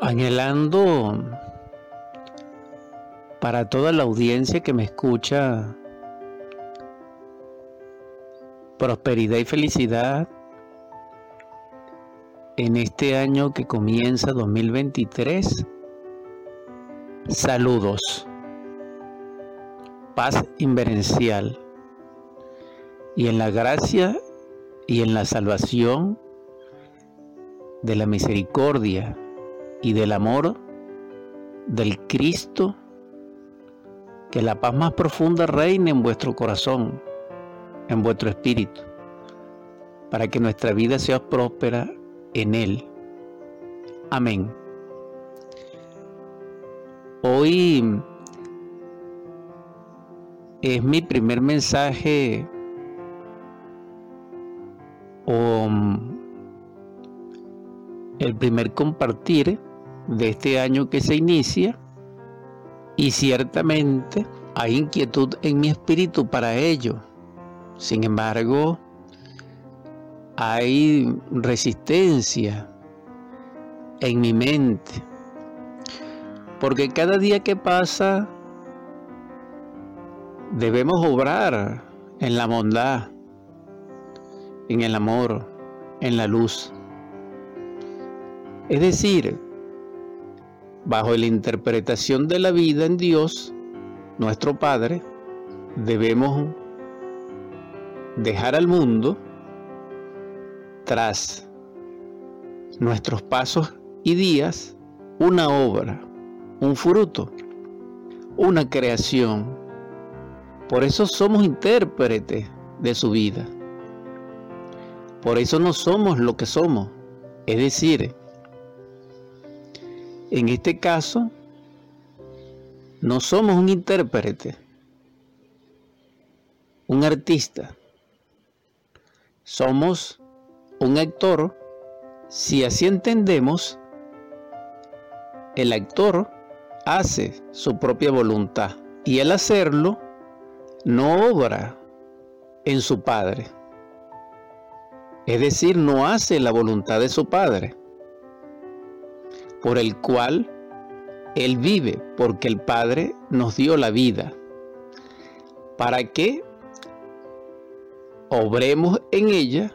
anhelando para toda la audiencia que me escucha prosperidad y felicidad en este año que comienza 2023. Saludos. Paz inverencial. Y en la gracia y en la salvación de la misericordia y del amor del Cristo, que la paz más profunda reine en vuestro corazón, en vuestro espíritu, para que nuestra vida sea próspera en Él. Amén. Hoy es mi primer mensaje o el primer compartir de este año que se inicia y ciertamente hay inquietud en mi espíritu para ello. Sin embargo, hay resistencia en mi mente. Porque cada día que pasa debemos obrar en la bondad, en el amor, en la luz. Es decir, bajo la interpretación de la vida en Dios, nuestro Padre, debemos dejar al mundo tras nuestros pasos y días una obra, un fruto, una creación. Por eso somos intérpretes de su vida. Por eso no somos lo que somos. Es decir, en este caso, no somos un intérprete, un artista. Somos un actor si así entendemos, el actor hace su propia voluntad y al hacerlo no obra en su padre. Es decir, no hace la voluntad de su padre por el cual Él vive, porque el Padre nos dio la vida, para que obremos en ella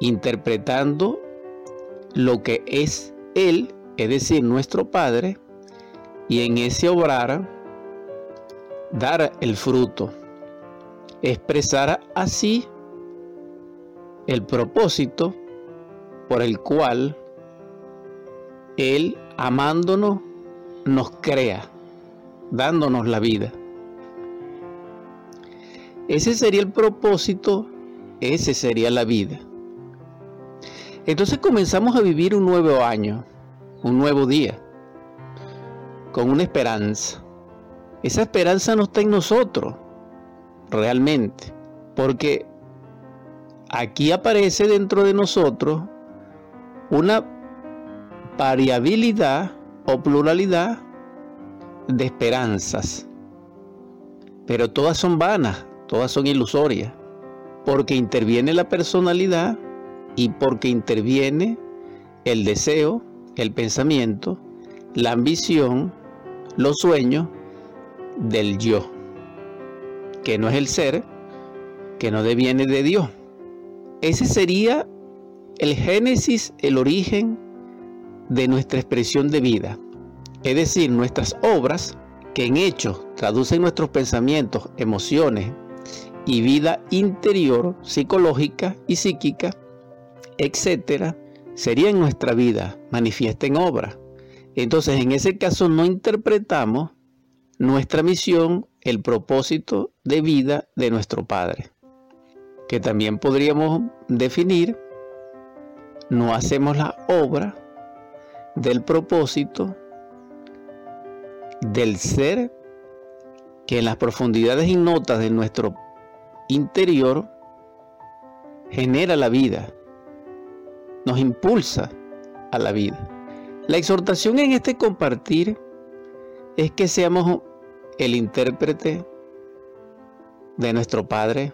interpretando lo que es Él, es decir, nuestro Padre, y en ese obrar dar el fruto, expresar así el propósito por el cual él, amándonos, nos crea, dándonos la vida. Ese sería el propósito, ese sería la vida. Entonces comenzamos a vivir un nuevo año, un nuevo día, con una esperanza. Esa esperanza no está en nosotros, realmente, porque aquí aparece dentro de nosotros una variabilidad o pluralidad de esperanzas. Pero todas son vanas, todas son ilusorias, porque interviene la personalidad y porque interviene el deseo, el pensamiento, la ambición, los sueños del yo, que no es el ser, que no deviene de Dios. Ese sería el génesis, el origen de nuestra expresión de vida, es decir, nuestras obras que en hechos traducen nuestros pensamientos, emociones y vida interior, psicológica y psíquica, etcétera, sería en nuestra vida manifiesta en obra. Entonces, en ese caso no interpretamos nuestra misión, el propósito de vida de nuestro Padre, que también podríamos definir, no hacemos la obra del propósito del ser que en las profundidades ignotas de nuestro interior genera la vida, nos impulsa a la vida. La exhortación en este compartir es que seamos el intérprete de nuestro Padre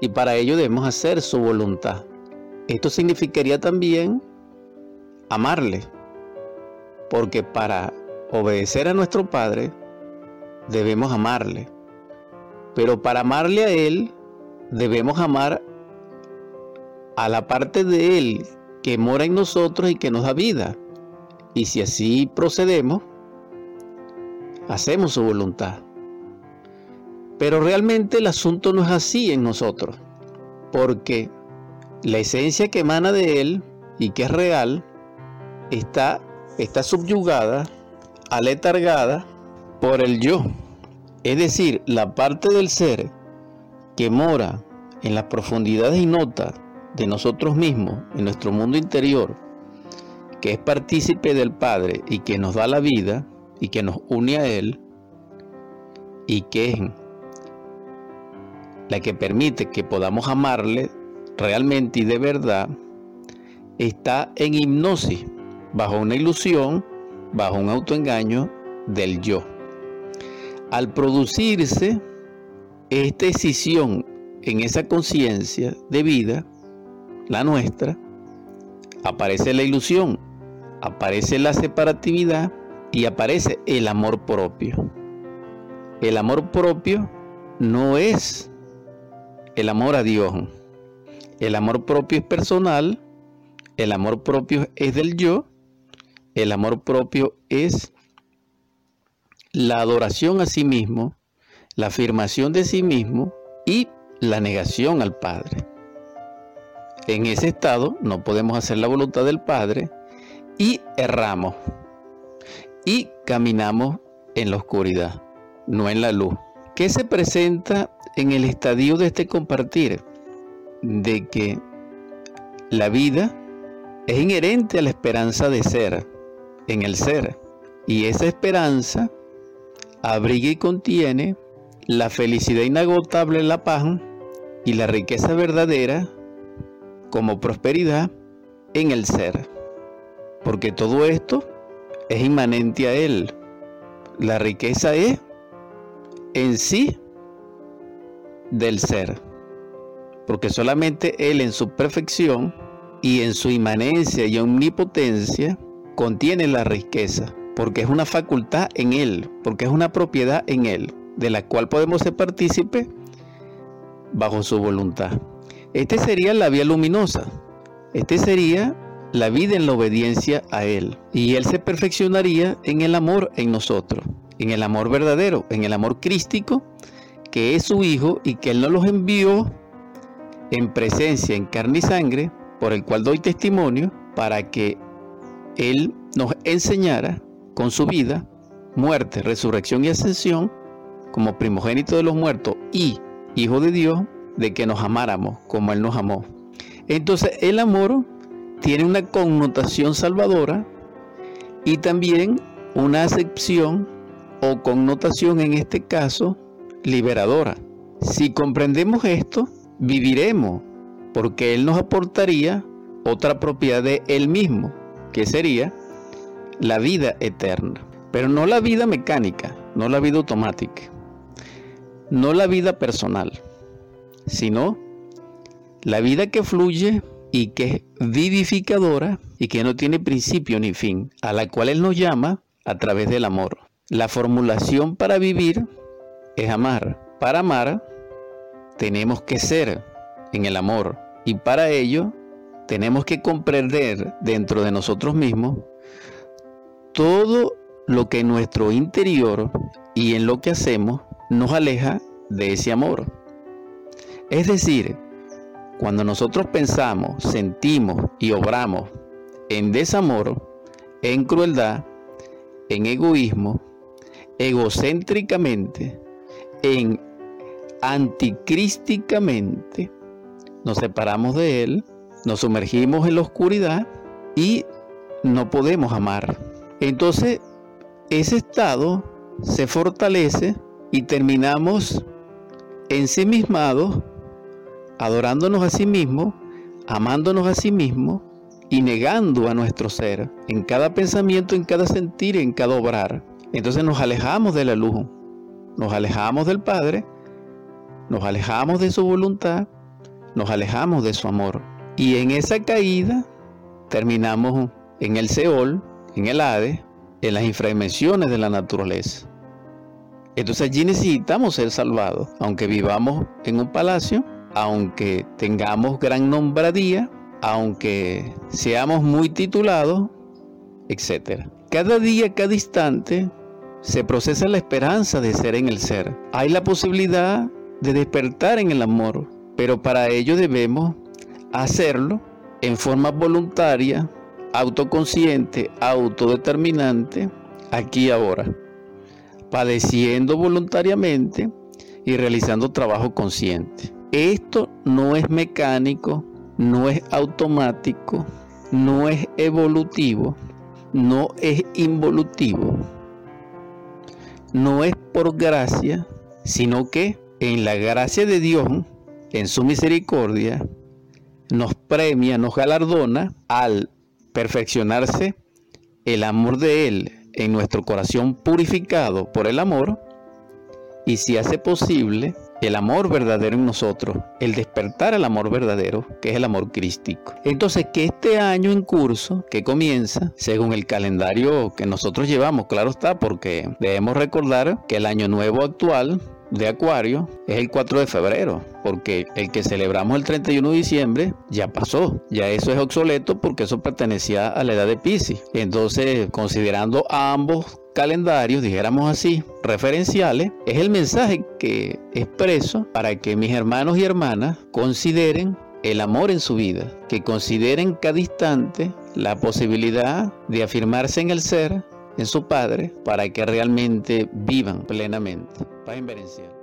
y para ello debemos hacer su voluntad. Esto significaría también amarle. Porque para obedecer a nuestro Padre debemos amarle. Pero para amarle a Él debemos amar a la parte de Él que mora en nosotros y que nos da vida. Y si así procedemos, hacemos su voluntad. Pero realmente el asunto no es así en nosotros, porque la esencia que emana de Él y que es real está, está subyugada, aletargada por el yo. Es decir, la parte del ser que mora en las profundidades y notas de nosotros mismos, en nuestro mundo interior, que es partícipe del Padre y que nos da la vida y que nos une a Él, y que es la que permite que podamos amarle realmente y de verdad, está en hipnosis, bajo una ilusión, bajo un autoengaño del yo. Al producirse esta decisión en esa conciencia de vida, la nuestra, aparece la ilusión, aparece la separatividad y aparece el amor propio. El amor propio no es el amor a Dios. El amor propio es personal, el amor propio es del yo, el amor propio es la adoración a sí mismo, la afirmación de sí mismo y la negación al Padre. En ese estado no podemos hacer la voluntad del Padre y erramos y caminamos en la oscuridad, no en la luz. ¿Qué se presenta en el estadio de este compartir? De que la vida es inherente a la esperanza de ser, en el ser. Y esa esperanza abriga y contiene la felicidad inagotable, la paz y la riqueza verdadera como prosperidad en el ser. Porque todo esto es inmanente a Él. La riqueza es en sí del ser, porque solamente Él en su perfección y en su inmanencia y omnipotencia contiene la riqueza, porque es una facultad en Él, porque es una propiedad en Él, de la cual podemos ser partícipes bajo su voluntad. Este sería la vía luminosa, este sería la vida en la obediencia a Él, y Él se perfeccionaría en el amor en nosotros en el amor verdadero, en el amor crístico, que es su Hijo y que Él nos los envió en presencia, en carne y sangre, por el cual doy testimonio, para que Él nos enseñara con su vida, muerte, resurrección y ascensión, como primogénito de los muertos y Hijo de Dios, de que nos amáramos como Él nos amó. Entonces el amor tiene una connotación salvadora y también una acepción o connotación en este caso liberadora. Si comprendemos esto, viviremos, porque Él nos aportaría otra propiedad de Él mismo, que sería la vida eterna. Pero no la vida mecánica, no la vida automática, no la vida personal, sino la vida que fluye y que es vivificadora y que no tiene principio ni fin, a la cual Él nos llama a través del amor. La formulación para vivir es amar. Para amar tenemos que ser en el amor y para ello tenemos que comprender dentro de nosotros mismos todo lo que en nuestro interior y en lo que hacemos nos aleja de ese amor. Es decir, cuando nosotros pensamos, sentimos y obramos en desamor, en crueldad, en egoísmo, egocéntricamente, en anticrísticamente, nos separamos de Él, nos sumergimos en la oscuridad y no podemos amar. Entonces, ese estado se fortalece y terminamos ensimismados, adorándonos a sí mismos, amándonos a sí mismos y negando a nuestro ser en cada pensamiento, en cada sentir, en cada obrar. Entonces nos alejamos de la luz, nos alejamos del Padre, nos alejamos de su voluntad, nos alejamos de su amor. Y en esa caída terminamos en el Seol, en el Hades, en las infradimensiones de la naturaleza. Entonces allí necesitamos ser salvados, aunque vivamos en un palacio, aunque tengamos gran nombradía, aunque seamos muy titulados, etc. Cada día, cada instante, se procesa la esperanza de ser en el ser. Hay la posibilidad de despertar en el amor, pero para ello debemos hacerlo en forma voluntaria, autoconsciente, autodeterminante, aquí y ahora, padeciendo voluntariamente y realizando trabajo consciente. Esto no es mecánico, no es automático, no es evolutivo, no es involutivo, no es por gracia, sino que en la gracia de Dios, en su misericordia, premia, nos galardona al perfeccionarse el amor de Él en nuestro corazón purificado por el amor y si hace posible el amor verdadero en nosotros, el despertar al amor verdadero, que es el amor crístico. Entonces, que este año en curso, que comienza, según el calendario que nosotros llevamos, claro está, porque debemos recordar que el año nuevo actual de Acuario es el 4 de febrero, porque el que celebramos el 31 de diciembre ya pasó, ya eso es obsoleto porque eso pertenecía a la edad de Pisces. Entonces, considerando ambos calendarios, dijéramos así, referenciales, es el mensaje que expreso para que mis hermanos y hermanas consideren el amor en su vida, que consideren cada instante la posibilidad de afirmarse en el ser, en su Padre, para que realmente vivan plenamente. Paz inverencial.